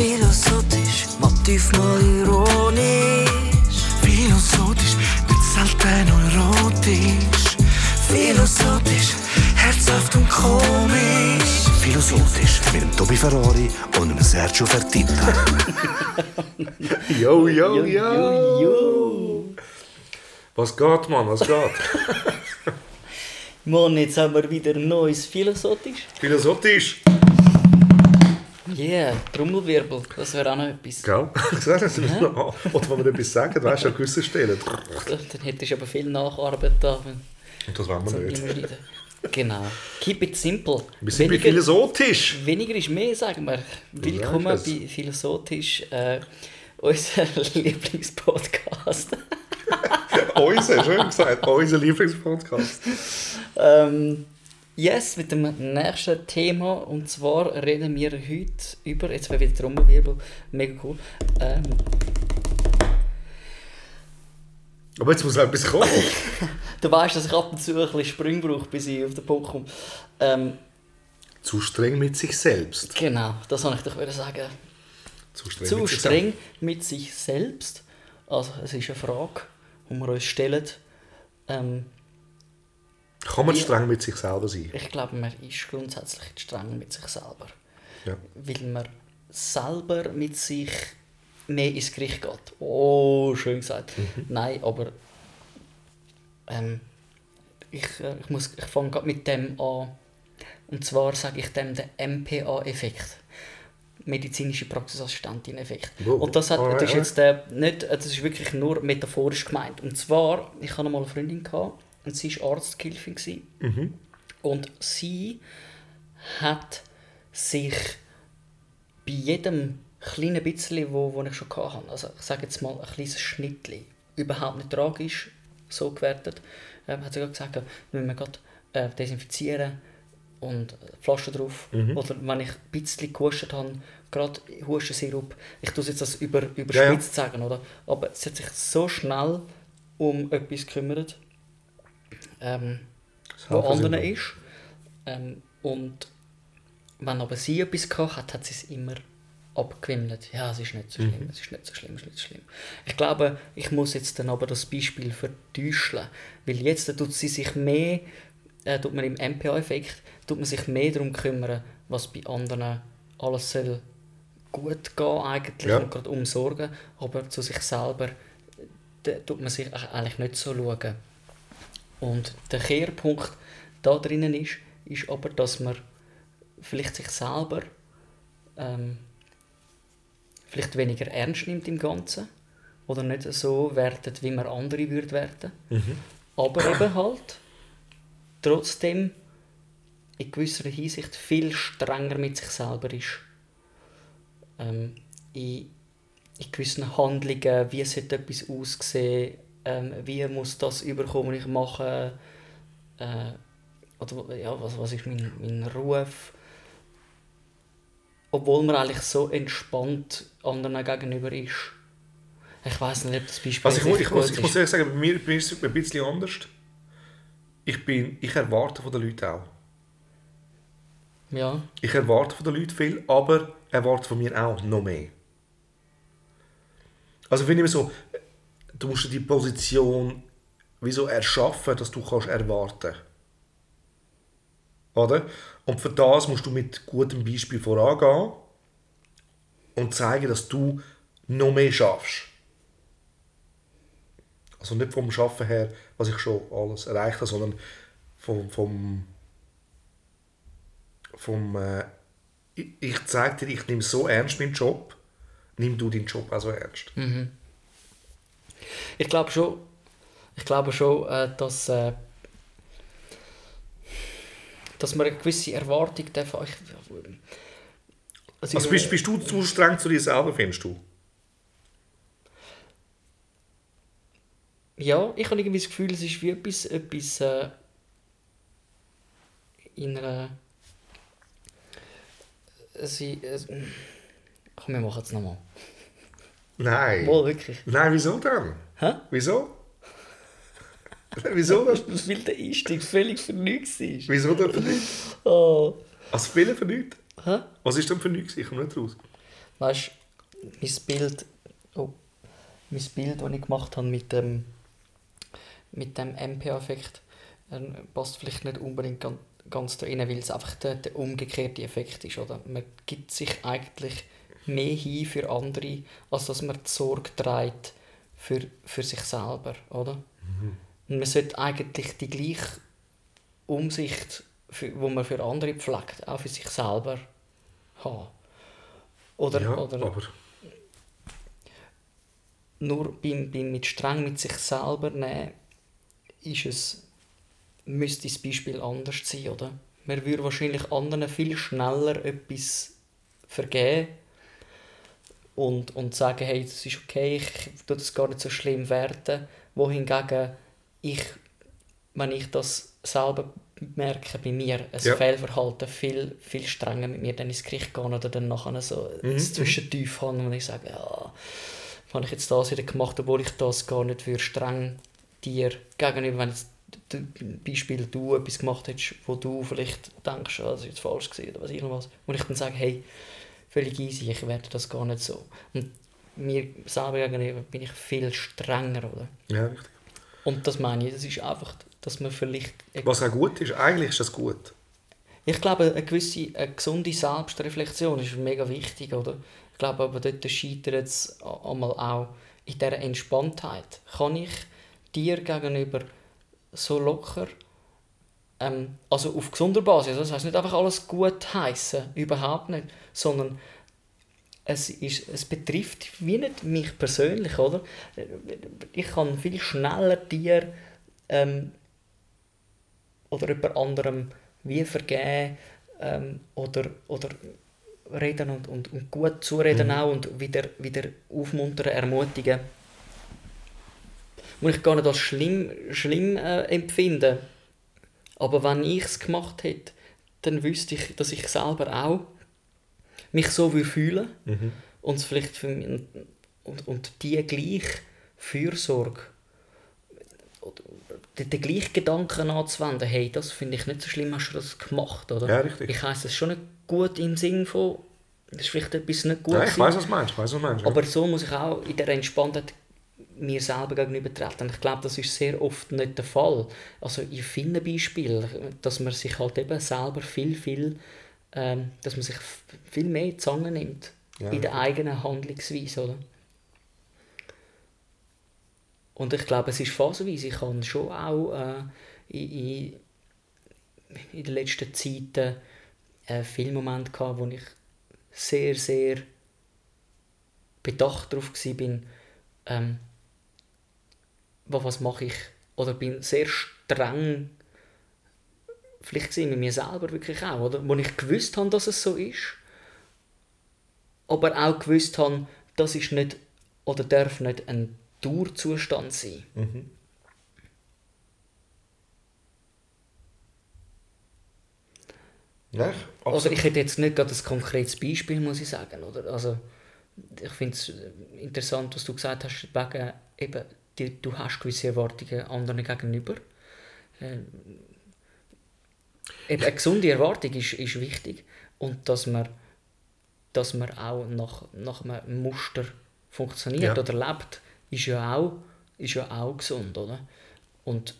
Philosophisch, motiv mal ironisch. Philosophisch, nicht selten erotisch. Philosophisch, herzhaft und komisch. Philosophisch mit dem Tobi Ferrari und dem Sergio Fertitta. yo, yo, yo, yo. Was geht, Mann, was geht? Mann, jetzt haben wir wieder neues Philosophisch. Philosophisch. Yeah, Trommelwirbel, das wäre auch noch etwas. Gell? Dass wir noch, oder wenn wir etwas sagen, weißt du, an gewissen Stellen. Dann hättest du aber viel Nacharbeit da. Und das wollen wir nicht. Genau. Keep it simple. Wir sind weniger, bei Philosophisch. Weniger ist mehr, sagen wir. Willkommen bei Philosophisch, äh, unser Lieblingspodcast. unser, schön gesagt, unser Lieblingspodcast. Ähm, yes, mit dem nächsten Thema. Und zwar reden wir heute über, jetzt wäre wieder Trommelwirbel, mega cool. Ähm, aber jetzt muss auch etwas kommen. du weißt, dass ich ab und zu ein bisschen Sprung brauche, bis ich auf den Punkt komme. Ähm, zu streng mit sich selbst. Genau, das wollte ich doch sagen. Zu streng, zu mit, streng sich mit sich selbst. Also es ist eine Frage, die wir uns stellen. Ähm, Kann man streng mit sich selber sein? Ich glaube, man ist grundsätzlich streng mit sich selber. Ja. Weil man selber mit sich mehr ins Gericht geht. Oh, schön gesagt. Mhm. Nein, aber ähm, ich, äh, ich, muss, ich fange gerade mit dem an. Und zwar sage ich dem den MPA-Effekt. Medizinische Praxisassistentin-Effekt. Und das, hat, das ist jetzt äh, nicht, das ist wirklich nur metaphorisch gemeint. Und zwar, ich hatte mal eine Freundin gehabt, und sie war Arztgehilfin. Mhm. Und sie hat sich bei jedem kleinen bisschen, wo, wo ich schon hatte, also ich sage jetzt mal ein kleines Schnittchen, überhaupt nicht tragisch so gewertet, ähm, hat sie gesagt, wir müssen gerade äh, desinfizieren und Flasche drauf. Mhm. Oder wenn ich ein bisschen gehustet habe, gerade Hustensirup, ich tue es jetzt das über, überspitzt ja, ja. sagen, oder? aber sie hat sich so schnell um etwas gekümmert, ähm, wo anderen ist. Ähm, und wenn aber sie etwas gehabt hat, hat sie es immer abgewimmelt. Ja, es ist nicht so schlimm, mhm. es ist nicht so schlimm, es ist nicht so schlimm. Ich glaube, ich muss jetzt dann aber das Beispiel vertäuschen, weil jetzt tut sie sich mehr, äh, tut man im MPA-Effekt, tut man sich mehr darum kümmern, was bei anderen alles soll gut gehen eigentlich ja. und gerade umsorgen, aber zu sich selber da tut man sich eigentlich nicht so schauen. Und der Kehrpunkt da drinnen ist, ist aber, dass man vielleicht sich selber ähm, vielleicht weniger ernst nimmt im Ganzen oder nicht so wertet, wie man andere würde werten. Mhm. Aber eben halt trotzdem in gewisser Hinsicht viel strenger mit sich selber ist. Ähm, in, in gewissen Handlungen, wie sollte etwas aussehen, ähm, wie muss das überkommen, ich mache, äh, oder ja, was, was ist mein, mein Ruf, obwohl man eigentlich so entspannt anderen gegenüber ist. Ich weiß nicht, ob das Beispiel also ich, muss, ich, muss, ich muss ehrlich sagen, bei mir, bei mir ist es ein bisschen anders. Ich, bin, ich erwarte von den Leuten auch. Ja. Ich erwarte von den Leuten viel, aber erwarte von mir auch noch mehr. Also finde ich so, du musst die Position wieso erschaffen, dass du kannst erwarten. Oder? Und für das musst du mit gutem Beispiel vorangehen und zeigen, dass du noch mehr schaffst. Also nicht vom Schaffen her, was ich schon alles erreicht habe, sondern vom, vom, vom äh, ich, ich zeige dir, ich nehme so ernst meinen Job, nimm du deinen Job auch so ernst. Mhm. Ich glaube schon, ich glaube schon, äh, dass äh, dass man eine gewisse Erwartung darf. Ich, also, also bist, bist du zu streng zu dir selber, findest du? Ja, ich habe irgendwie das Gefühl, es ist wie etwas, etwas äh, in einer... Sie, äh, komm, wir machen es nochmal. Nein. Wohl, wirklich. Nein, wieso dann? Hä? Wieso? Wieso das? Weil der Einstieg völlig für nichts war. Wieso denn für nichts? Oh. Also viele für nichts? Hä? Was ist denn für nichts? Ich komme nicht raus. weißt du, mein Bild, oh, mein Bild, das ich gemacht habe mit dem, mit dem MPA-Effekt, äh, passt vielleicht nicht unbedingt ganz, ganz da rein, weil es einfach der, der umgekehrte Effekt ist. Oder? Man gibt sich eigentlich mehr hin für andere, als dass man die Sorge trägt für, für sich selber. Oder? Und man sollte eigentlich die gleiche Umsicht, für, wo man für andere pflegt, auch für sich selber haben. Oder, ja, oder aber nur beim, beim mit streng mit sich selber nehmen, ist es, müsste das Beispiel anders sein, oder? Man würde wahrscheinlich anderen viel schneller etwas vergeben und, und sagen, hey, das ist okay, ich tue das gar nicht so schlimm werten, wohingegen ich, wenn ich das selber merke bei mir, ein Ja. Fehlverhalten, viel, viel strenger mit mir dann ins Gericht gehen oder dann nachher so Mhm, das Zwischentief haben und ich sage, ja, habe ich jetzt das wieder gemacht, obwohl ich das gar nicht für streng dir gegenüber, wenn jetzt Beispiel du etwas gemacht hättest, wo du vielleicht denkst, ah, das ist jetzt falsch gewesen oder was irgendwas, wo ich dann sage, hey, völlig easy, ich werde das gar nicht so. Und mir selber gegenüber bin ich viel strenger, oder? ja, richtig. Und das meine ich, das ist einfach, dass man vielleicht... Was auch gut ist, eigentlich ist das gut. Ich glaube, eine gewisse, eine gesunde Selbstreflexion ist mega wichtig, oder? Ich glaube aber dort scheitert es einmal auch in dieser Entspanntheit. Kann ich dir gegenüber so locker, ähm, also auf gesunder Basis, das heißt nicht einfach alles gut heißen, überhaupt nicht, sondern es, ist, es betrifft wie nicht mich persönlich, oder? Ich kann viel schneller dir ähm, oder jemand anderem wie vergeben ähm, oder, oder reden und, und, und gut zureden auch und wieder, wieder aufmuntern, ermutigen. Und ich gar nicht als schlimm, schlimm äh, empfinden. Aber wenn ich es gemacht hätte, dann wüsste ich, dass ich selber auch mich so würde fühlen und es vielleicht für mich, und, und die gleiche Fürsorge den, den gleichen Gedanken anzuwenden, hey, das finde ich nicht so schlimm, hast du das gemacht, oder? Ja, richtig. Ich heiße es schon nicht gut im Sinn von, das ist vielleicht etwas nicht gut Ja, ich weiß, was du meinst. Weiss, was meinst. ja. Aber so muss ich auch in der Entspanntheit mir selber gegenüber treten. Und ich glaube, das ist sehr oft nicht der Fall. Also ich finde Beispiele, dass man sich halt eben selber viel, viel, ähm, dass man sich viel mehr in die Zange nimmt Ja, in der eigenen Handlungsweise, oder? Und ich glaube, es ist phasenweise. Ich habe schon auch äh, in, in, in den letzten Zeiten äh, viele Momente gehabt, wo ich sehr, sehr bedacht darauf war, ähm, was mache ich? Oder bin sehr streng vielleicht mit mir selber wirklich auch, oder? Wo ich gewusst habe, dass es so ist, aber auch gewusst habe, das ist nicht oder darf nicht ein Dauerzustand sein. Ja, ich, Also ich hätte jetzt nicht gerade ein konkretes Beispiel, muss ich sagen. Oder? Also, ich finde es interessant, was du gesagt hast, wegen eben, die, du hast gewisse Erwartungen anderen gegenüber. Äh, eben, eine gesunde Erwartung ist, ist wichtig und dass man, dass man auch nach, nach einem Muster funktioniert Ja. oder lebt, ist ja auch, ist ja auch gesund, oder? Und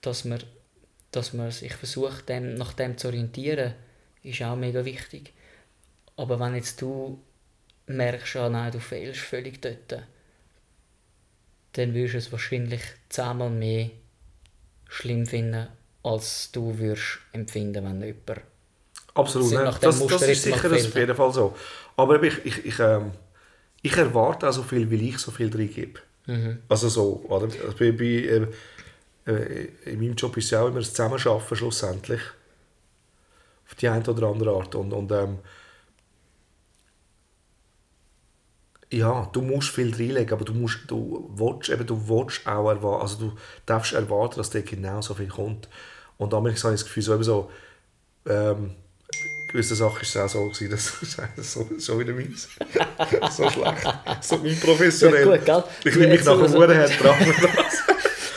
dass man, dass man sich versucht, dem, nach dem zu orientieren, ist auch mega wichtig. Aber wenn jetzt du merkst, ah, nein, du fehlst völlig dort, dann wirst du es wahrscheinlich zehnmal mehr schlimm finden, als du würdest empfinden, wenn jemand Absolut, sind ne? das, das ist sicher das auf jeden Fall so. Aber ich, ich, ich, ähm, ich erwarte auch so viel, weil ich so viel drin gebe. Mhm. Also so, oder? Also bei, bei, äh, äh, in meinem Job ist es ja auch immer das Zusammenarbeiten schlussendlich. Auf die eine oder andere Art. Und, und ähm, ja, du musst viel reinlegen, aber du musst, du willst, eben, du willst auch erwarten, also du darfst erwarten, dass dir genau so viel kommt. Und damals habe ich das Gefühl, so, eben so, ähm, gewisse Sachen war es auch so, gewesen, dass das so, so wieder meins. so schlecht. So unprofessionell. Ja, gut, gell? Ich will mich nachher also- Huren dran.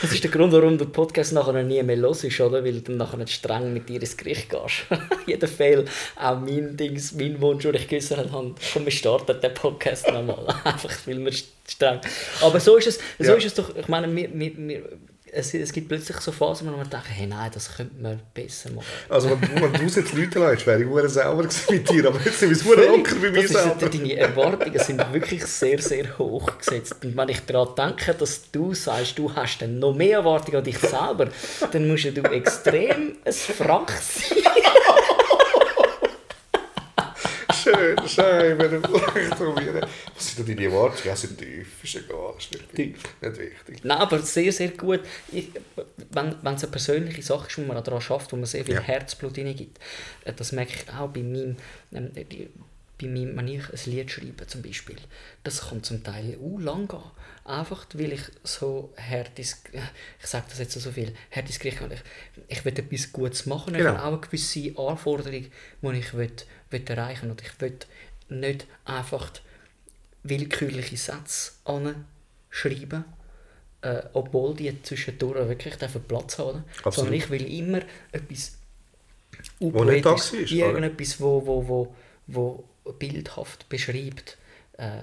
Das ist der Grund, warum der Podcast nachher nie mehr los ist, oder? Weil du dann nachher nicht streng mit dir ins Gericht gehst. Jeder Fehl, auch mein Dings, mein Wunsch, den ich geäußert habe, komm, wir starten den Podcast nochmal. Einfach, weil wir streng... Aber so ist es, so Ja. ist es doch, ich meine, wir, wir, wir, es, es gibt plötzlich so Phasen, wo man denkt, hey, nein, das könnte man besser machen. Also wenn, du- wenn du es jetzt Leute lässt, wäre ich hure sauber mit dir, aber jetzt sind wir hure locker bei mir selber. deine Erwartungen sind wirklich sehr, sehr hoch gesetzt. Und wenn ich daran denke, dass du sagst, du hast dann noch mehr Erwartungen an dich selber, dann musst du extrem ein Frank sein. Schön, schön, wenn du echt probieren. Was sind denn deine Erwartungen? Ja, sind tief, ist egal, ist nicht, nicht wichtig. Nein, aber sehr, sehr gut. Ich, wenn, wenn es eine persönliche Sache ist, wo man daran schafft, wo man sehr viel Ja. Herzblut hineingibt, äh, das merke ich auch bei meinem, ähm, die, bei meinem, wenn ich ein Lied schreibe zum Beispiel, das kann zum Teil auch lang gehen. Einfach, weil ich so hart ich sage das jetzt so viel, hart ins Gericht. Ich, ich will etwas Gutes machen, ich Genau. habe auch eine gewisse Anforderung, die ich will erreichen will. Und ich will nicht einfach willkürliche Sätze anschreiben, äh, obwohl die zwischendurch wirklich Platz haben. Absolut. Sondern ich will immer etwas Wo nicht da oder? irgendetwas, wo, wo, wo, wo bildhaft beschreibt, äh,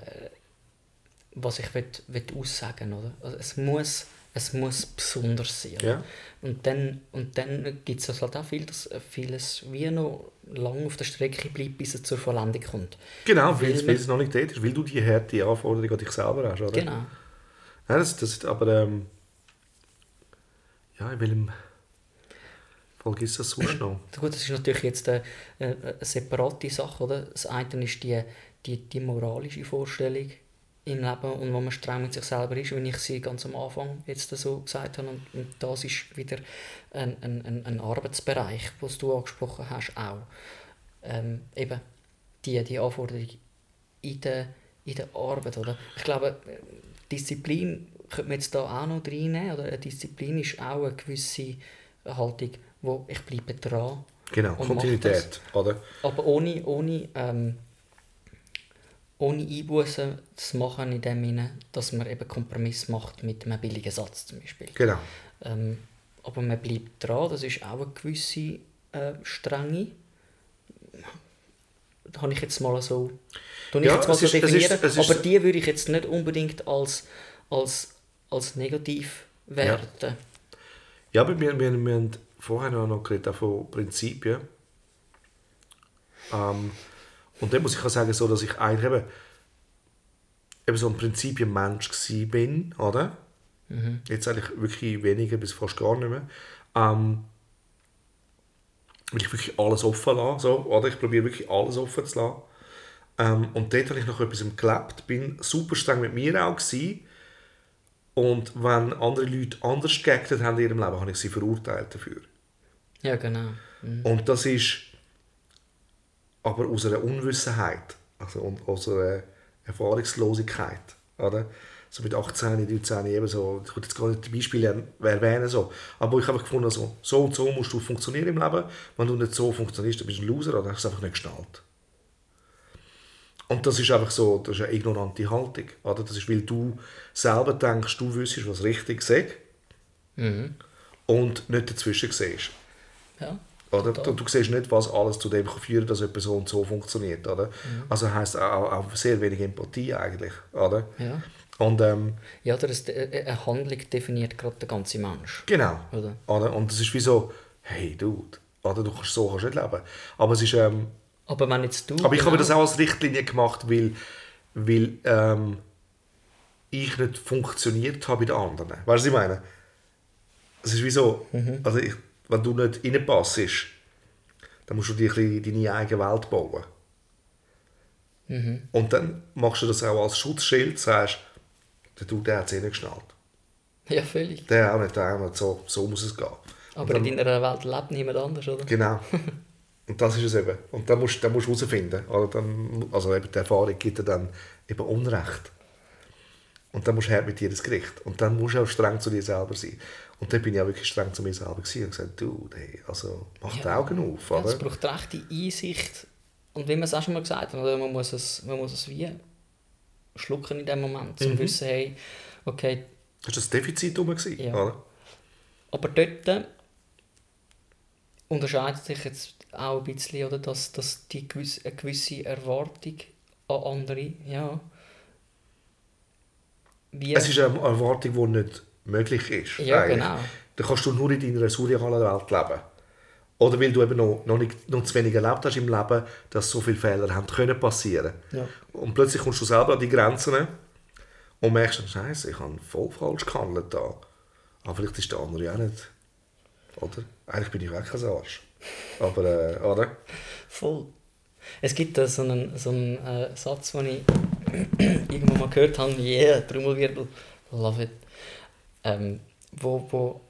was ich will, will aussagen will. Also es, muss, es muss besonders sein. Ja. Und dann, und dann gibt es halt auch viel, dass vieles wie noch lange auf der Strecke bleibt, bis es zur Vollendung kommt. Genau, Weil weil, man- weil es noch nicht dort ist, weil du die harte Anforderung an dich selber hast, oder? Genau. Ja, das, das ist aber, ähm, ja, in welchem Fall gibt es das sonst noch? Gut, das ist natürlich jetzt eine, eine, eine separate Sache, oder? Das eine ist die, die, die moralische Vorstellung im Leben und wo man streng mit sich selber ist, wie ich sie ganz am Anfang jetzt so gesagt habe. Und, und das ist wieder ein, ein, ein, Arbeitsbereich, was du angesprochen hast, auch. Ähm, eben die, die Anforderung in der, in der Arbeit, oder? Ich glaube, Disziplin könnte man jetzt da auch noch reinnehmen, oder? Eine Disziplin ist auch eine gewisse Haltung, wo ich bleibe dran. Genau, Kontinuität, oder? Aber ohne, ohne, ähm, ohne Einbußen zu machen, in dem Sinne, dass man eben Kompromiss macht mit einem billigen Satz zum Beispiel. Genau. Ähm, aber man bleibt dran, das ist auch eine gewisse äh, Strenge. Das habe ich jetzt mal so, ich Ja, jetzt mal so ist- es ist- definieren, es ist- aber die würde ich jetzt nicht unbedingt als, als, als negativ werten. Ja, aber wir, wir, wir haben vorher noch, geredet von Prinzipien. Ähm, und dann muss ich auch sagen, so, dass ich eigentlich eben, eben so ein Prinzipienmensch gsi bin, oder? Jetzt eigentlich wirklich weniger bis fast gar nicht mehr. Ähm, weil ich wirklich alles offen lasse, so, oder? Ich probiere wirklich alles offen zu lassen. Ähm, und dort habe ich noch etwas gelebt, bin super streng mit mir auch gewesen. Und wenn andere Leute anders geactet haben in ihrem Leben, habe ich sie verurteilt dafür. Ja, genau. Mhm. Und das ist aber aus einer Unwissenheit, also und aus einer Erfahrungslosigkeit. Oder? So mit 18, 19 eben so, ich würde jetzt gar nicht die Beispiele erwähnen, so. aber ich habe gefunden, also, so und so musst du funktionieren im Leben. Wenn du nicht so funktionierst, dann bist du ein Loser oder hast du es einfach nicht geschnallt. Und das ist einfach so, das ist eine ignorante Haltung. Oder? Das ist, weil du selber denkst, du wüsstest, was richtig ist und nicht dazwischen siehst. Ja. Oder? Du, du siehst nicht, was alles zu dem führen dass etwas so und so funktioniert. Oder? Also heisst auch, auch sehr wenig Empathie eigentlich. Oder? Ja. Und ähm, Ja, oder es- äh, eine Handlung definiert gerade den ganzen Mensch. genau. Oder? Oder? Und es ist wie so, hey Dude, oder? du kannst so kannst nicht leben. Aber es ist, ähm, Aber wenn jetzt du... aber ich habe genau- das auch als Richtlinie gemacht, weil, weil ähm, ich nicht funktioniert habe bei den anderen. Weißt du, was ich meine? Es ist wie so, also ich, wenn du nicht reinpasst, dann musst du dir ein bisschen deine eigene Welt bauen. Und dann machst du das auch als Schutzschild, sagst, der du, der hat es eh nicht geschnallt. Ja, völlig. Der auch nicht, der auch nicht, so, so muss es gehen. Aber dann- in deiner Welt lebt niemand anders, oder? Genau. Und das ist es eben. Und dann musst, dann musst du herausfinden. Dann, also eben die Erfahrung gibt dir dann eben Unrecht. Und dann musst du hart mit dir ins Gericht. Und dann musst du auch streng zu dir selber sein. Und dann bin ich auch wirklich streng zu mir selber gewesen und gesagt, du, hey, also mach die Augen auf. Ja, es braucht rechte Einsicht. Und wie wir es auch schon mal gesagt haben, man muss es, man muss es wie schlucken in dem Moment, um zu wissen, hey, okay, Das war das Defizit rum, gewesen, Ja. oder? Aber dort unterscheidet sich jetzt auch ein bisschen, oder, dass, dass die gewisse, eine gewisse Erwartung an andere, ja, wie, Es ist eine Erwartung, die nicht möglich ist. Ja, eigentlich. genau. Dann kannst du nur in deiner surrealen Welt leben. Oder weil du eben noch, noch, nicht, noch zu wenig erlebt hast im Leben, dass so viele Fehler haben können passieren. Ja. Und plötzlich kommst du selber an die Grenzen und merkst dann, Scheiße, ich habe voll falsch gehandelt da. Aber vielleicht ist der andere auch nicht. Oder? Eigentlich bin ich auch kein Arsch. Aber, äh, oder? Voll. Es gibt da so einen, so einen äh, Satz, den ich irgendwo mal gehört habe, yeah, Trommelwirbel, love it, ähm, wo, wo,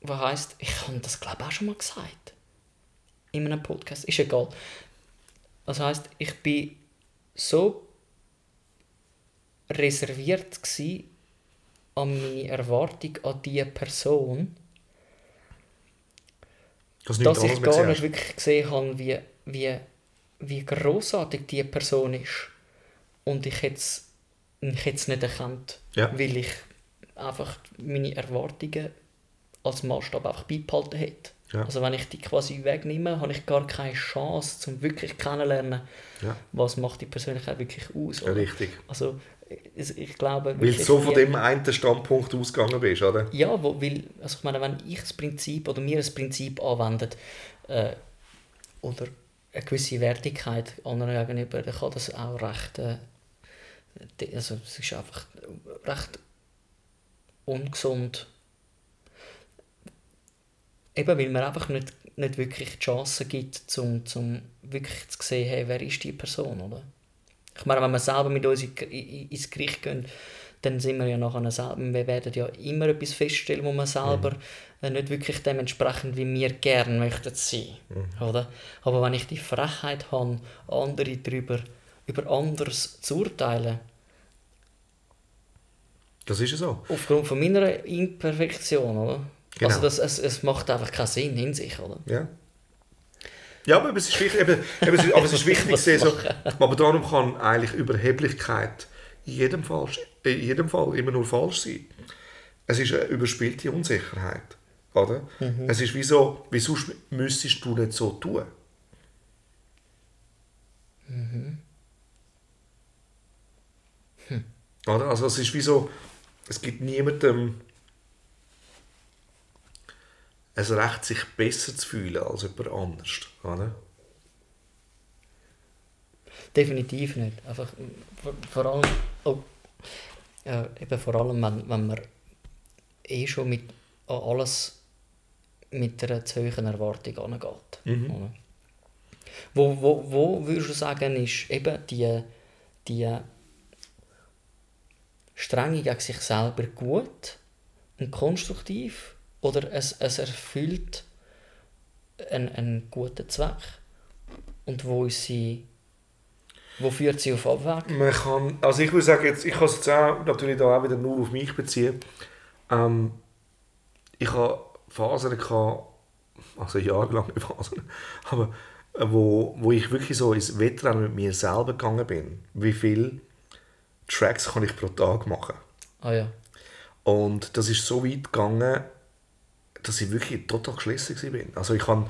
wo heisst, ich habe das glaube ich auch schon mal gesagt, in einem Podcast, ist egal. Das heisst, ich bin so reserviert gsi an meine Erwartung an diese Person, Das dass ich gar nicht wirklich gesehen habe, wie, wie, wie grossartig diese Person ist. Und ich hätte es ich hätte es nicht erkannt, Ja. weil ich einfach meine Erwartungen als Maßstab einfach beibehalten hätte. Ja. Also wenn ich die quasi wegnehme, habe ich gar keine Chance, zum wirklich kennenlernen, Ja. was macht die Persönlichkeit wirklich aus. Oder? richtig. Also ich, glaube Weil du so von dem einen Standpunkt ausgegangen bist, oder? ja, wo, weil, also ich meine, wenn ich das Prinzip oder mir das Prinzip anwendet äh, oder eine gewisse Wertigkeit anderen gegenüber, dann kann das auch recht, äh, also es ist einfach recht ungesund. Eben, weil man einfach nicht, nicht wirklich die Chance gibt, zum, zum wirklich zu sehen, hey, wer ist die Person, oder? Ich meine, wenn wir selber mit uns in, in, ins Gericht gehen, dann sind wir ja nachher selber, wir werden ja immer etwas feststellen, wo man selber äh, nicht wirklich dementsprechend, wie wir gerne möchten sein, oder? Aber wenn ich die Frechheit habe, andere darüber, über anderes zu urteilen, Das ist ja so. aufgrund von meiner Imperfektion, oder? Genau. Also das, es, es macht einfach keinen Sinn in sich, oder? Ja. Ja, aber es ist wichtig, eben, eben, es ist, aber es ist wichtig, so, aber darum kann eigentlich Überheblichkeit in jedem, Fall, in jedem Fall immer nur falsch sein. Es ist eine überspielte Unsicherheit. Oder? Es ist wie so, wie sonst müsstest du nicht so tun. Oder? Also es ist wie so, es gibt niemandem ein Recht, sich besser zu fühlen als jemand anders. Oder? Definitiv nicht. Einfach vor, vor allem, oh, ja, eben vor allem, wenn, wenn man eh schon mit an alles mit einer zu hohen Erwartung angeht. Oder? Wo, wo, wo würdest du sagen, ist eben die, die Strenge gegen sich selber gut und konstruktiv oder es, es erfüllt einen, einen guten Zweck? Und wo ist sie wo führt sie auf Abweg? Man kann, also ich würde sagen, jetzt, ich kann es jetzt auch natürlich da auch wieder nur auf mich beziehen. Ähm, ich habe Phasen gehabt, also jahrelange Phasen, aber äh, wo, wo ich wirklich so ins Wettrennen mit mir selber gegangen bin. Wie viele Tracks kann ich pro Tag machen? Ah ja. Und das ist so weit gegangen, dass ich wirklich total geschlossen war. Also ich habe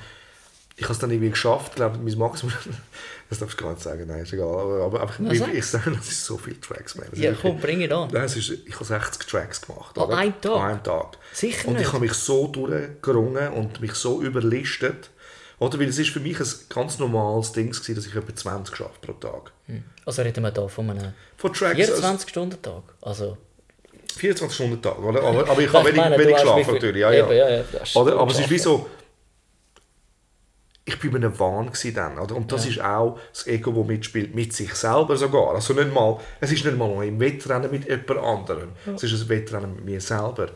ich habe es dann irgendwie geschafft, ich glaube, mein Maximum, das darfst du gar nicht sagen, nein, ist egal, aber, aber Na, ich, ich sage, das ist so viele Tracks, man. Ja, komm, bring it an. Nein, es ist, ich habe 60 Tracks gemacht. An einem Tag? An einem Tag. Sicher Und ich nicht. habe mich so durchgerungen und mich so überlistet. Oder? Weil es ist für mich ein ganz normales Ding, gewesen, dass ich etwa 20 schaffe pro Tag. Also reden wir da von einem Von Tracks, also 24-Stunden-Tag. Also, 24 Stunden Tag, oder? Aber, aber ich habe wenig, meine, wenig viel- natürlich. Ja, ja. Ja, ja, Oder? Aber es ist wie so, ich bin in einem Wahn dann, oder? Und das Ja. ist auch das Ego, das mitspielt, mit sich selber sogar. Also nicht mal, es ist nicht mal ein Wettrennen mit jemand anderem. Es ist ein Wettrennen mit mir selber.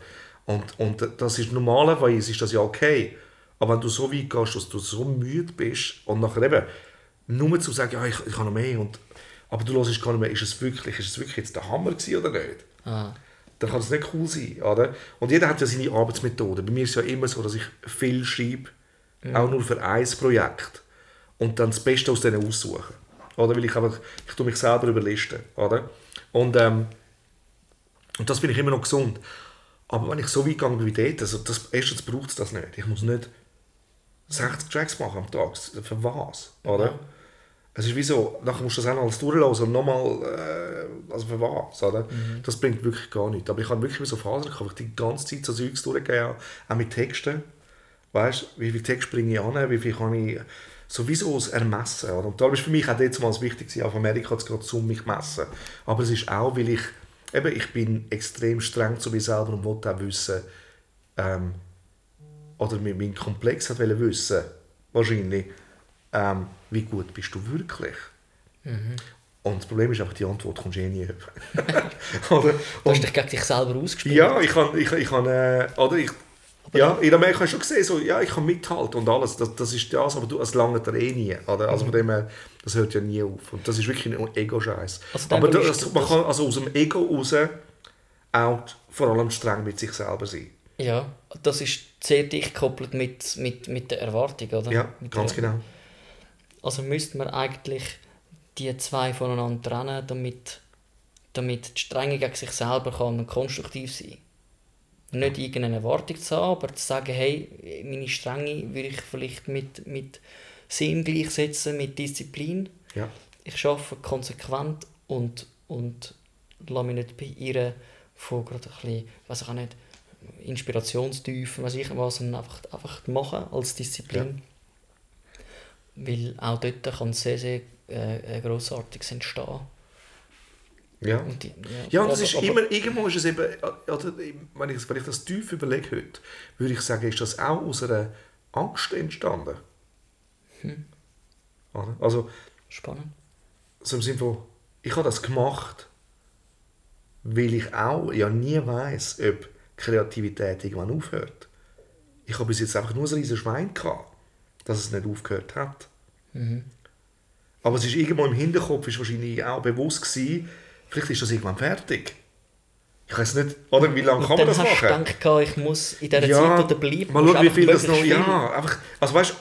Und, und das ist normalerweise ist das ja okay. Aber wenn du so weit gehst, dass du so müde bist und nachher eben nur zu sagen, ja, ich, ich habe noch mehr und aber du hörst gar nicht mehr, ist es wirklich, ist es wirklich jetzt der Hammer gewesen oder nicht? Ah, dann kann es nicht cool sein. Oder? Und jeder hat ja seine Arbeitsmethode. Bei mir ist es ja immer so, dass ich viel schreibe, auch nur für ein Projekt. Und dann das Beste aus denen aussuche. Oder? Weil ich einfach, ich tue mich selber überlisten. Oder? Und, ähm, und das finde ich immer noch gesund. Aber wenn ich so weit gegangen bin wie dort, also das, erstens braucht es das nicht. Ich muss nicht 60 Tracks machen am Tag. Für was? Oder? Ja. Es ist wie so, nachher musst du das auch noch alles durchlassen und nochmal, äh, also für was? Oder? Das bringt wirklich gar nichts. Aber ich habe wirklich so Phasen, gehabt, wo ich die ganze Zeit so Zeugs durchgegeben habe, auch mit Texten. Weißt du, wie viel Text bringe ich an, wie viel kann ich sowieso aus ermessen. Oder? Und da ist für mich auch jetzt mal wichtig, auf Amerika zu gehen, um mich zu messen. Aber es ist auch, weil ich, eben, ich bin extrem streng zu mir selber und wollte auch wissen, ähm, oder mein, Komplex hat wissen, wahrscheinlich, ähm, wie gut bist du wirklich? Und das Problem ist einfach, die Antwort kommst du eh nie oder? Du hast dich gegen dich selber ausgespielt. ja, ich kann, ich, ich kann äh, oder ich, ja, in Amerika hast du schon gesehen, so, ja, ich kann mithalten und alles, das, das ist das, aber du, es langt dir eh nie, oder? Also von dem her, das hört ja nie auf und das ist wirklich ein Ego-Scheiß. Also aber das, man kann also aus dem Ego raus auch vor allem streng mit sich selber sein. Ja, das ist sehr dicht gekoppelt mit, mit, mit der Erwartung, oder? Ja, mit ganz der, genau. Also müsste man eigentlich die zwei voneinander trennen, damit, damit die Strenge gegen sich selber kann konstruktiv sein Nicht irgendeine Erwartung zu haben, aber zu sagen, hey, meine Strenge würde ich vielleicht mit, mit Sinn gleichsetzen, mit Disziplin. Ja. Ich arbeite konsequent und, und lasse mich nicht beirren von gerade ein bisschen, weiß ich auch nicht, Inspirationstiefen, weiß ich was, einfach, einfach machen als Disziplin. Weil auch dort kann sehr, sehr äh, Grossartiges entstehen. Ja. Und die, Ja, und das aber- ist aber- immer, irgendwo ist es eben, oder, wenn, ich, wenn ich das tief überlege heute, würde ich sagen, ist das auch aus einer Angst entstanden. Oder? Also, Spannend. so im Sinne von, ich habe das gemacht, weil ich auch ja nie weiß, ob Kreativität irgendwann aufhört. Ich habe bis jetzt einfach nur ein riesiges Schwein gehabt, dass es nicht aufgehört hat. Aber es ist irgendwo im Hinterkopf ist wahrscheinlich auch bewusst gewesen, vielleicht ist das irgendwann fertig. Ich weiß nicht, oder wie lange kann man das hast du machen? gedacht, ich muss in dieser ja, Zeit, wo du bleibst, mal schauen, wie viel das noch, viel- Mhm. ja, einfach, also weißt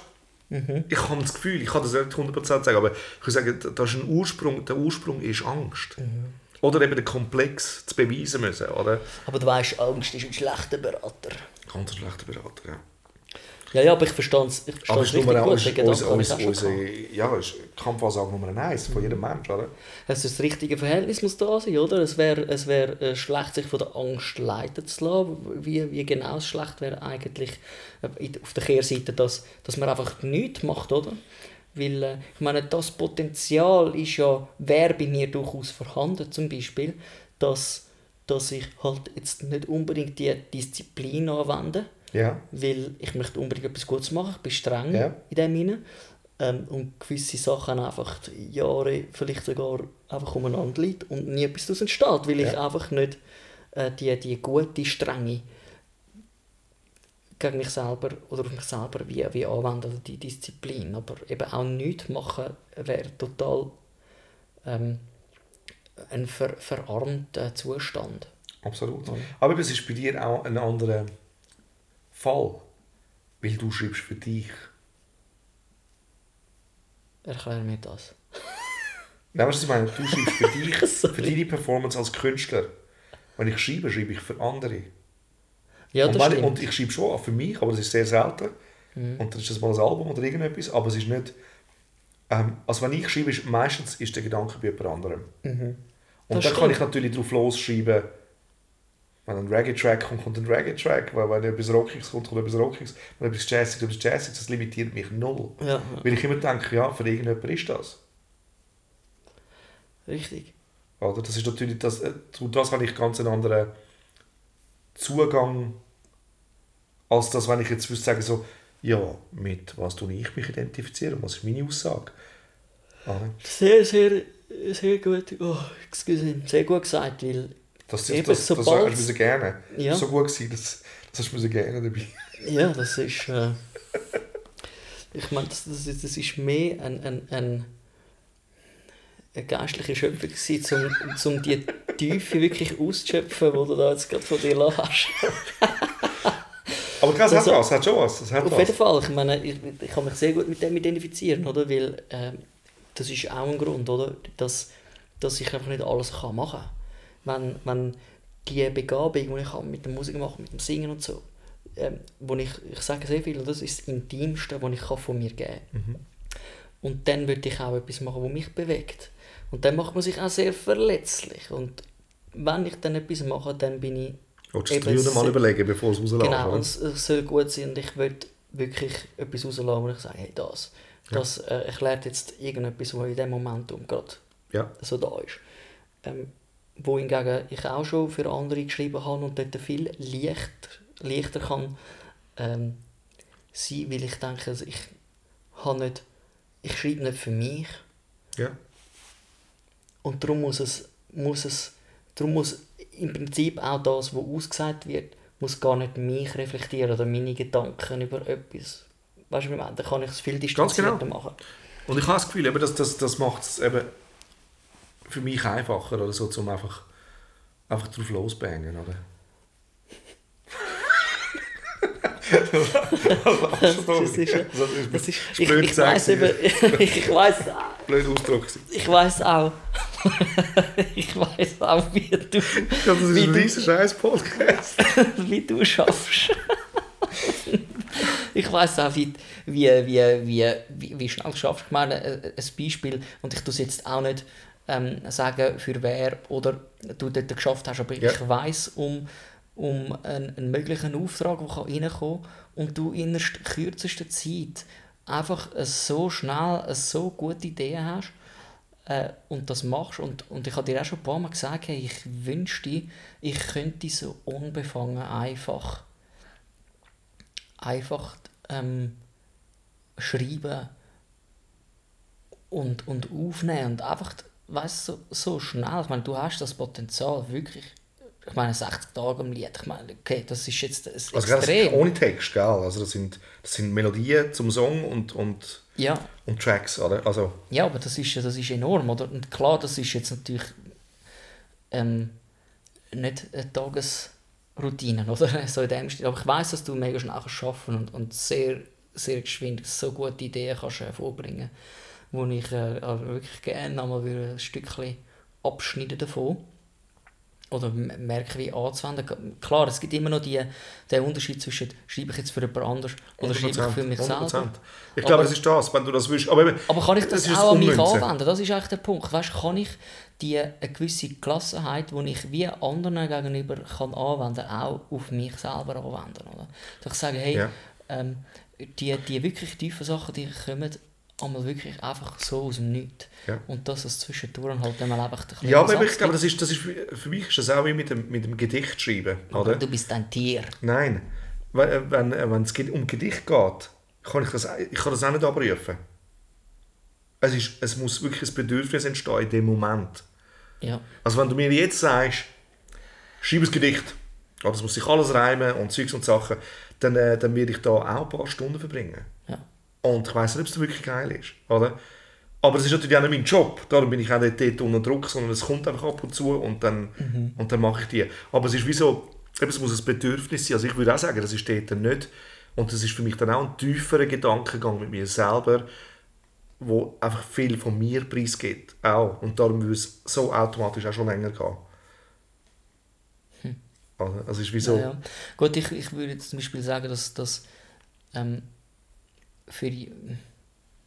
ich habe das Gefühl, ich kann das nicht 100% sagen, aber ich würde sagen, das ist ein Ursprung, der Ursprung ist Angst. Mhm. Oder eben der Komplex zu beweisen müssen, oder? Aber du weißt, Angst ist ein schlechter Berater. Ganz ein schlechter Berater, ja. Ja, ja, aber ich verstehe es richtig Nummer gut. den ist unser, unser, unser, ja, ist Kampfansage Nummer eins von jedem Mensch, oder? Also das richtige Verhältnis muss da sein, oder? Es wäre es wär, äh, schlecht, sich von der Angst leiten zu lassen. Wie, wie genau es schlecht wäre eigentlich äh, auf der Kehrseite, dass, dass man einfach nichts macht, oder? Weil, äh, ich meine, das Potenzial ist ja, wäre bei mir durchaus vorhanden, zum Beispiel, dass, dass ich halt jetzt nicht unbedingt die Disziplin anwende, Ja. weil ich möchte unbedingt etwas Gutes machen, ich bin streng Ja. in dem Sinne. Ähm, und gewisse Sachen einfach Jahre, vielleicht sogar einfach umeinander liegt und nie etwas daraus entsteht, weil ich Ja. einfach nicht äh, die, die gute Strenge gegen mich selber oder auf mich selber wie, wie anwenden, oder die Disziplin. Aber eben auch nichts machen wäre total ähm, ein ver verarmter Zustand. Absolut. Aber es ist bei dir auch ein anderer Fall, weil du schreibst für dich. Erklär mir das. Nein, was ich meine? Du schreibst für dich, für deine Performance als Künstler. Wenn ich schreibe, schreibe ich für andere. Ja, und, stimmt. und ich schreibe schon auch für mich, aber das ist sehr selten. Und dann ist das mal ein Album oder irgendetwas, aber es ist nicht... Ähm, also wenn ich schreibe, ist, meistens ist der Gedanke bei jemand anderem. Und Mhm. Das dann kann ich natürlich drauf losschreiben, wenn ein Reggae-Track kommt, kommt ein Reggae-Track, weil wenn etwas Rockiges kommt, kommt etwas Rockiges, wenn etwas Jazziges, etwas Jazziges, das limitiert mich null. ja, Weil ich immer denke, ja, für irgendjemand ist das. richtig. Oder? Das ist natürlich, das, äh, das habe ich ganz einen anderen Zugang, als das, wenn ich jetzt würde sagen, so, ja, mit was tue ich mich identifizieren, was ist meine Aussage? Oder? Sehr, sehr, sehr gut. Oh, excuse. Sehr gut gesagt, weil Das, das, Eben, das, das, das sobald- hast du gerne. Ja. So gut gewesen, das, das hast du gerne dabei. ja, das ist. Äh, ich meine, das, das, ist- das ist mehr ein, ein, ein, eine geistliche Schöpfung gewesen, um, um die Tiefe wirklich auszuschöpfen, die du da jetzt gerade von dir hast. Aber krass, Also- hat was, hat schon was. Hat Auf was. jeden Fall, ich meine, ich, ich kann mich sehr gut mit dem identifizieren, oder? Weil ähm, das ist auch ein Grund, oder? Dass, dass ich einfach nicht alles kann machen kann. Wenn, wenn die Begabung, die ich habe mit der Musik machen, mit dem Singen und so, ähm, wo ich, ich sage sehr viel, das ist das Intimste, was ich kann von mir geben kann. Und dann würde ich auch etwas machen, was mich bewegt. Und dann macht man sich auch sehr verletzlich. Und wenn ich dann etwas mache, dann bin ich Willst du es eben dir mal sehr- überlegen, bevor es rauslässt? Genau, und es, soll gut sein und ich will wirklich etwas rauslassen, wo ich sage, hey, das, das äh, erklärt jetzt irgendetwas, was in dem Momentum gerade Ja. so da ist. Ähm, wo hingegen ich auch schon für andere geschrieben habe und dort viel leichter, leichter kann ähm, sein, weil ich denke, ich habe nicht, ich schreibe nicht für mich ja. Und darum muss es, muss es, darum muss im Prinzip auch das, was ausgesagt wird, muss gar nicht mich reflektieren oder meine Gedanken über etwas. Weißt du, ich? Dann kann ich es viel distanzierter genau. machen. Und ich habe das Gefühl, eben, das, das, das macht es eben für mich einfacher, oder so, zum einfach, einfach drauf losbangen, oder? Das ist, Das ist- das ist, ist ich, ich weiß eben, ich weiß Blöd Ausdruck. ich weiß auch, ich weiß auch, wie du, Ja, das ist wie ein riesen scheiß Podcast. wie du schaffst. ich weiß auch, wie, wie, wie, wie, wie, schnell du schaffst. Ich meine, äh, ein Beispiel, und ich tue es jetzt auch nicht ähm, sagen, für wer oder du dort geschafft hast, aber Ja. ich weiß um, um einen, einen möglichen Auftrag, der reinkommen kann und du in der st- kürzesten Zeit einfach so schnell so gute Idee hast äh, und das machst und, und ich habe dir auch schon ein paar Mal gesagt, hey, ich wünschte, ich könnte so unbefangen einfach einfach ähm, schreiben und, und aufnehmen und einfach, weißt so, so schnell. Ich meine, du hast das Potenzial, wirklich. Ich meine, 60 Tage am Lied, ich meine, okay, das ist jetzt ein Also, gell, das ist extrem. ohne Text, gell? Also, das sind, das sind Melodien zum Song und, und, ja, und Tracks, oder? Also, ja, aber das ist, das ist enorm, oder? Und klar, das ist jetzt natürlich ähm, nicht eine Tagesroutine, oder? So in dem Stil. Aber ich weiß, dass du mega schnell arbeiten und, und sehr, sehr geschwind so gute Ideen kannst äh, vorbringen, wo ich äh, also wirklich gerne einmal ein Stückchen abschneiden davon oder merke, wie anzuwenden. Klar, es gibt immer noch die, den Unterschied zwischen schreibe ich jetzt für jemand anderes oder schreibe ich für mich 100%. selber. Ich glaube, das ist das, wenn du das willst. Aber, eben, Aber kann ich das es ist auch an mich anwenden? Das ist eigentlich der Punkt. Weißt, kann ich die eine gewisse Gelassenheit, die ich wie anderen gegenüber kann anwenden kann, auch auf mich selber anwenden? Oder? Dass ich sage, hey, Ja. ähm, die, die wirklich tiefen Sachen, die kommen einmal wirklich einfach so aus dem Nichts. Ja. Und dass es zwischendurch halt einmal einfach ein Ja, aber ich glaube, das ist, das ist, für mich ist das auch wie mit dem, mit dem Gedicht schreiben, oder? Du bist ein Tier. Nein, wenn, äh, wenn, äh, wenn es um Gedicht geht, kann ich, das, ich kann das auch nicht abrufen. Es, ist, es muss wirklich ein Bedürfnis entstehen in dem Moment. Ja. Also wenn du mir jetzt sagst, schreib ein Gedicht, ja, das muss sich alles reimen und Zeugs und Sachen, dann, äh, dann werde ich da auch ein paar Stunden verbringen. Ja. Und ich weiß nicht, ob es wirklich geil ist. Oder? Aber es ist natürlich auch nicht mein Job. Darum bin ich auch nicht dort unter Druck, sondern es kommt einfach ab und zu und dann, Mhm. und dann mache ich die. Aber es ist wie so, es muss ein Bedürfnis sein. Also ich würde auch sagen, das ist dort nicht. Und das ist für mich dann auch ein tieferer Gedankengang mit mir selber, wo einfach viel von mir preisgibt. Auch. Und darum würde es so automatisch auch schon länger gehen. Also, also es ist wie so... Ja, ja. Gut, ich, ich würde jetzt zum Beispiel sagen, dass das ähm, für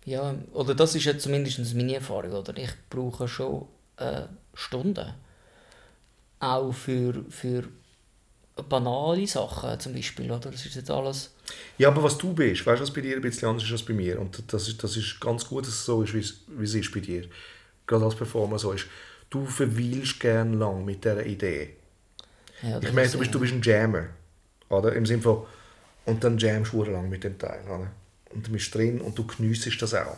ja, oder das ist ja zumindest meine Erfahrung, oder? Ich brauche schon äh, Stunden. Auch für, für banale Sachen zum Beispiel, oder? Das ist jetzt alles... Ja, aber was du bist, weißt du, was bei dir ein bisschen anders ist als bei mir. Und das ist, das ist ganz gut, dass es so ist, wie es, wie es ist bei dir. Gerade als Performer so ist. Du verweilst gern lang mit dieser Idee. Ja, Ich meine, du bist, du bist ein Jammer. Oder? Im Sinne von, und dann jammst du lang mit dem Teil. Oder? Und du bist drin und du geniessest das auch.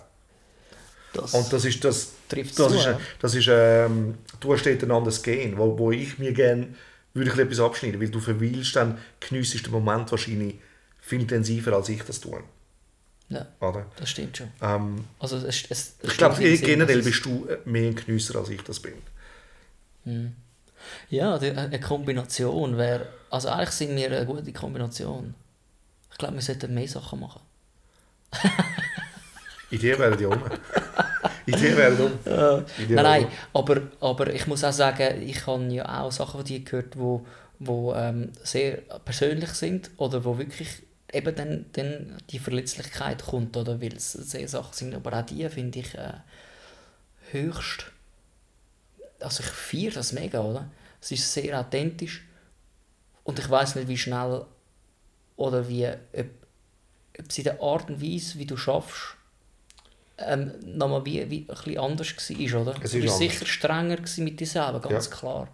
das, Und das ist das. Trifft's das zu, ist, ja. das ist ähm, du hast dort ein anderes Gehen, wo, wo ich mir gerne würde ich etwas abschneiden, weil du verweilst dann, geniessest den Moment wahrscheinlich viel intensiver, als ich das tue. ja, Oder? das stimmt schon. Ähm, Also es, es, ich glaube, generell bist du äh, mehr ein Geniesser, als ich das bin. Ja, die- eine Kombination wäre... Also eigentlich sind wir eine gute Kombination. Ich glaube, wir sollten mehr Sachen machen. Ideen werden ja um. Idee wäre dumm. Idee Nein, nein, aber, aber ich muss auch sagen, ich habe ja auch Sachen von dir gehört, wo, wo ähm, sehr persönlich sind oder wo wirklich eben dann, dann die Verletzlichkeit kommt, oder weil es sehr Sachen sind, aber auch die finde ich äh, höchst, also ich feiere das mega, oder? Es ist sehr authentisch und ich weiß nicht, wie schnell oder wie, ob, es in der Art und Weise, wie du schaffst, ähm, nochmal wie, wie ein bisschen anders war, oder? Es du anders. sicher strenger mit dir selber, ganz Ja. klar.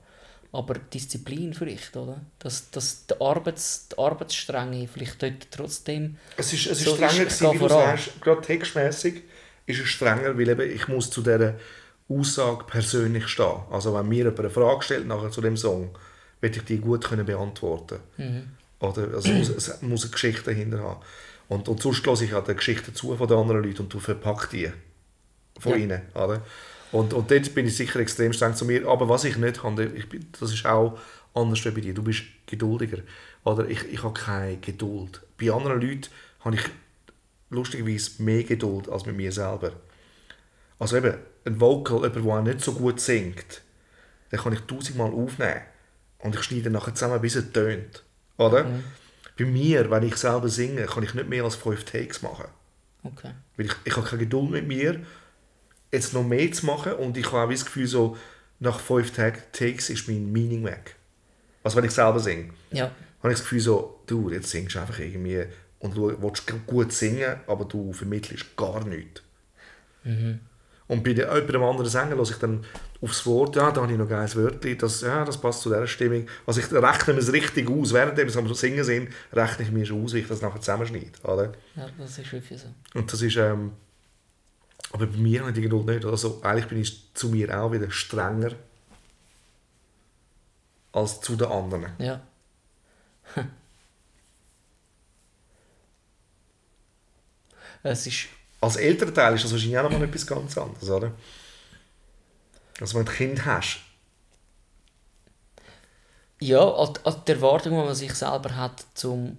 Aber Disziplin vielleicht, oder? Dass, dass die, Arbeits, die Arbeitsstrenge vielleicht dort trotzdem... Es ist, es ist So strenger, ist- gewesen, wie du sagst. Gerade textmäßig ist es strenger, weil eben ich muss zu dieser Aussage persönlich stehen. Also wenn mir jemand eine Frage stellt nachher zu dem Song, will ich die gut können beantworten Oder also es, muss, es muss eine Geschichte dahinter haben. Und, und sonst höre ich auch die Geschichten zu von den anderen Leuten und du verpackst die von Ja. ihnen. Oder? Und, und dort bin ich sicher extrem streng zu mir. Aber was ich nicht habe, ich bin, das ist auch anders wie bei dir. Du bist geduldiger. Oder ich, ich habe keine Geduld. Bei anderen Leuten habe ich lustigerweise mehr Geduld als mit mir selber. Also eben, ein Vocal, jemand, der nicht so gut singt, den kann ich tausendmal aufnehmen. Und ich schneide nachher zusammen, bis er tönt. Oder? Bei mir, wenn ich selber singe, kann ich nicht mehr als fünf Takes machen. Okay. Weil ich, ich habe keine Geduld mit mir, jetzt noch mehr zu machen und ich habe auch das Gefühl, so, nach fünf Takes ist mein Meaning weg. Also wenn ich selber singe, Ja. habe ich das Gefühl so, du, jetzt singst du einfach irgendwie und du willst gut singen, aber du vermittelst gar nichts. Und bei, bei einem anderen Sänger höre ich dann aufs Wort, ja, da habe ich noch ein geiles Wörtchen, das, ja, das passt zu dieser Stimmung. Also ich rechne mir es richtig aus, während wir am Singen sind, rechne ich mir schon aus, wie ich das nachher zusammenschneide. Oder? ja, das ist wirklich so. Und das ist, ähm, aber bei mir ich die Geduld nicht. Also eigentlich bin ich zu mir auch wieder strenger als zu den anderen. Ja. es ist... Als älterer Teil ist das wahrscheinlich auch nochmal etwas ganz anderes, oder? Also wenn du ein Kind hast, Ja, an, an die Erwartung, die man sich selber hat, zum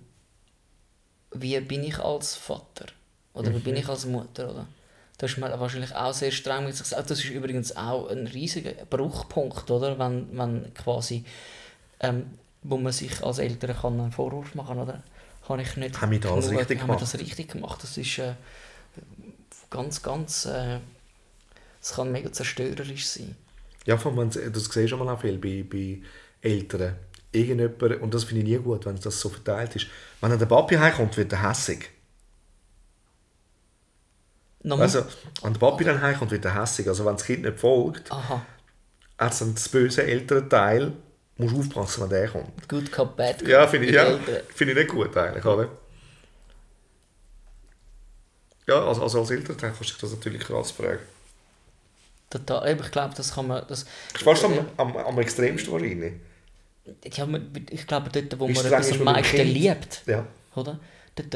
wie bin ich als Vater oder wie bin ich als Mutter, oder? Da ist man wahrscheinlich auch sehr streng mit sich selbst. Das ist übrigens auch ein riesiger Bruchpunkt, oder? Wenn, wenn quasi, ähm, wo man sich als Eltern kann einen Vorwurf machen oder? Habe ich nicht Haben wir da alles genug- richtig haben wir gemacht? das richtig gemacht? Das ist äh, ganz, ganz, äh, es kann mega zerstörerisch sein. ja, vor allem, wenn das siehst du mal auch viel bei, bei Eltern. Irgendjemand, und das finde ich nie gut, wenn das so verteilt ist. Wenn dann der Papi heimkommt, wird er hässig. Nochmal? Also, wenn der Papi dann heimkommt, wird er hässig. Also wenn das Kind nicht folgt, Aha, dann das böse ältere Teil, musst du aufpassen, wenn der kommt. Good Cop, Bad Cop. Ja, finde ich, ja, finde ich nicht gut eigentlich, oder? Ja, also, also als Elternteil kannst du dich das natürlich krass fragen. Total. Ich glaube, das kann man. Das, fast am, am, am extremsten wahrscheinlich. ja, ich glaube, dort, wo man etwas am meisten liebt, Ja. oder? Dort,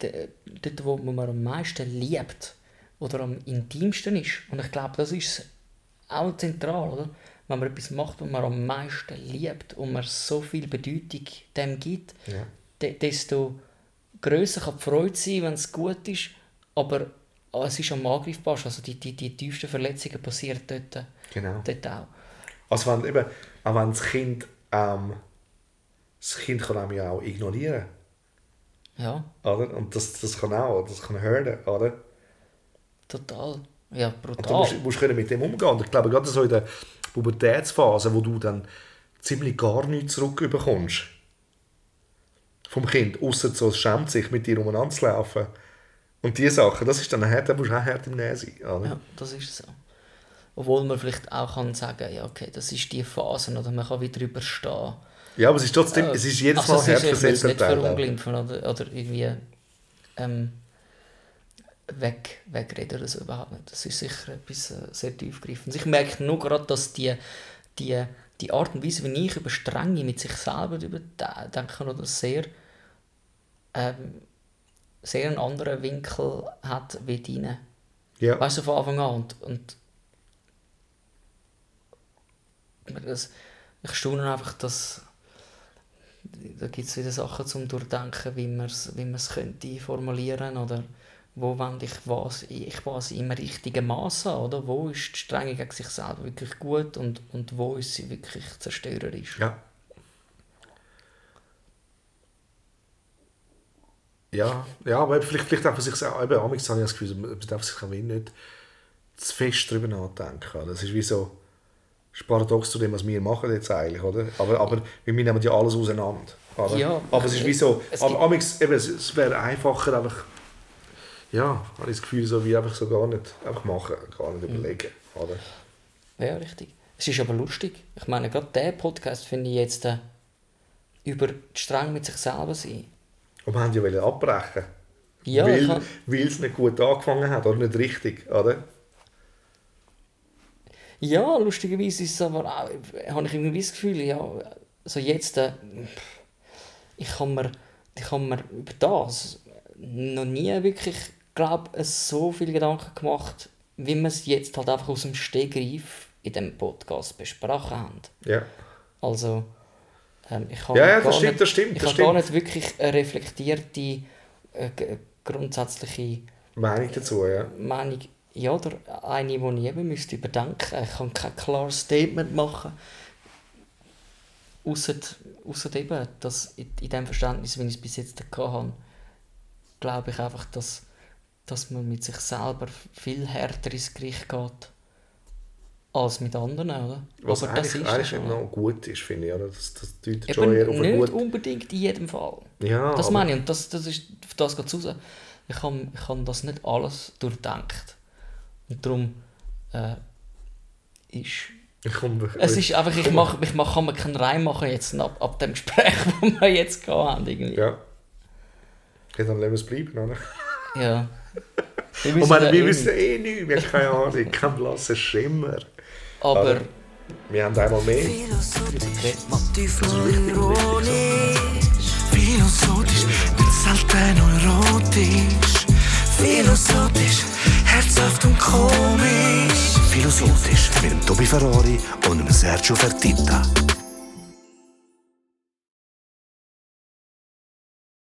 dort, dort, wo man am meisten liebt oder am intimsten ist. Und ich glaube, das ist auch zentral, oder? Wenn man etwas macht, was man am meisten liebt und man so viel Bedeutung dem gibt, Ja. de- desto grösser kann die Freude sein, wenn es gut ist, aber es ist am angreifbar. Also die, die, die tiefsten Verletzungen passieren dort, Genau. dort auch. Also wenn, eben, auch wenn das Kind, ähm, das Kind kann einem ja auch ignorieren, Ja, oder? Und das, das kann auch, das kann hören, oder? total. Ja, Und du brutal. musst, musst mit dem umgehen. Und ich glaube, gerade so in der Pubertätsphase, wo du dann ziemlich gar nichts zurückbekommst vom Kind, außer so, es schämt sich, mit dir umeinander zu laufen. Und diese Sachen, das ist dann hart, da musst du auch hart im Nähen sein. Oder? Ja, das ist so. Obwohl man vielleicht auch kann sagen ja, okay, das ist die Phase, oder man kann wieder überstehen. Ja, aber es ist trotzdem, es ist jedes Also Mal hart für will das es nicht verunglimpfen oder, oder irgendwie ähm, weg, wegreden oder so überhaupt nicht. Das ist sicher etwas äh, sehr tiefgreifendes. Ich merke nur gerade, dass die, die, die Art und Weise, wie ich über Strenge mit sich selber denke, oder sehr, ähm, sehr einen anderen Winkel hat wie deine. Ja. Weißt du, von Anfang an. Und, und das, ich staune einfach, dass da gibt es wieder Sachen zum Durchdenken, wie man es wie man's könnte formulieren oder wo wende ich was, ich was im richtigen Maß an, oder? Wo ist die Strenge gegen sich selber wirklich gut und, und wo ist sie wirklich zerstörerisch? Ja. Ja, ja, aber vielleicht, vielleicht einfach sich selber, eben, habe ich das Gefühl, man darf sich einfach nicht zu fest darüber nachdenken. Das ist wie so, ist paradox zu dem, was wir machen jetzt eigentlich, oder? Aber, aber wir nehmen ja alles auseinander. Oder? Ja, aber es ist wie so, es aber amigs, eben, es, es wäre einfacher einfach, ja, habe ich das Gefühl, so wie einfach so gar nicht, einfach machen, gar Mhm. nicht überlegen, oder? Ja, richtig. Es ist aber lustig. Ich meine, gerade der Podcast finde ich jetzt äh, über streng mit sich selber sein. Und wir haben ja wollen abbrechen. Ja, weil, kann- weil es nicht gut angefangen hat, oder nicht richtig, oder? Ja, lustigerweise ist es aber auch, habe ich irgendwie das Gefühl, ja, so jetzt, äh, ich habe mir, ich habe mir über das noch nie wirklich, glaube so viele Gedanken gemacht, wie wir es jetzt halt einfach aus dem Stegreif in dem Podcast besprochen haben. Ja. Also, ähm, ich habe Ja, ja, das stimmt, nicht, das stimmt, Ich habe gar nicht wirklich eine reflektierte, äh, grundsätzliche Meinung dazu, ja. Meinung, ja, oder eine, die ich eben müsste überdenken Ich kann kein klares Statement machen. Ausser eben, dass in, in dem Verständnis, wie ich es bis jetzt hatte, glaube ich einfach, dass, dass man mit sich selber viel härter ins Gericht geht als mit anderen, oder? Was das eigentlich, ist eigentlich eben schon. noch gut ist, finde ich. Oder? Das, das deutet schon Eben eher auf nicht gute... unbedingt in jedem Fall. Ja, Das aber- meine ich, und das, das ist, auf das geht es raus. Ich habe ich hab das nicht alles durchdenkt. Und darum äh, ist... Ich komme, Es ist einfach, ich, mach, ich mach, kann mir keinen Reim machen jetzt ab, ab dem Gespräch, das wir jetzt haben. Irgendwie. Ja. Okay, dann lassen wir es bleiben, oder? Ja. Wir Und meine, wir wissen eh nichts, wir haben keine Ahnung, kein blasser Schimmer. Aber Oder? Wir haben einmal mehr. Philosophisch, Philosophisch, selten erotisch Philosophisch, herzhaft und komisch Philosophisch mit dem Tobi Ferrari und dem Sergio Fertitta.